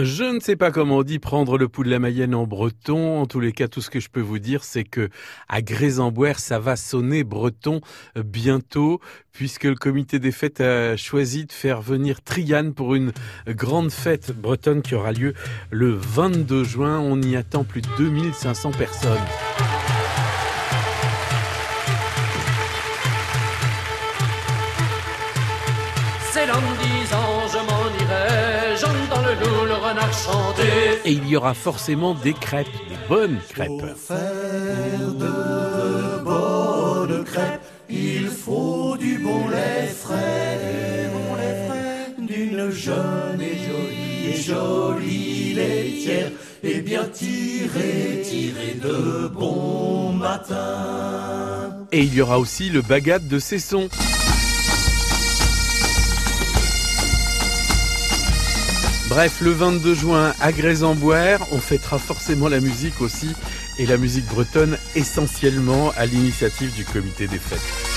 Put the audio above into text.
Je ne sais pas comment on dit prendre le pouls de la Mayenne en breton. En tous les cas, tout ce que je peux vous dire, c'est que à Grézamboire, ça va sonner breton bientôt, puisque le comité des fêtes a choisi de faire venir Triane pour une grande fête bretonne qui aura lieu le 22 juin. On y attend plus de 2500 personnes. Chanter. Et il y aura forcément des crêpes, des bonnes crêpes. Pour faire de bonnes crêpes, il faut du bon lait frais, bon lait frais, d'une jeune et jolie et jolie laitière, et bien tiré, tiré de bon matin. Et il y aura aussi le bagat de Cesson. Bref, le 22 juin à Grézamboire, on fêtera forcément la musique aussi, et la musique bretonne essentiellement à l'initiative du comité des fêtes.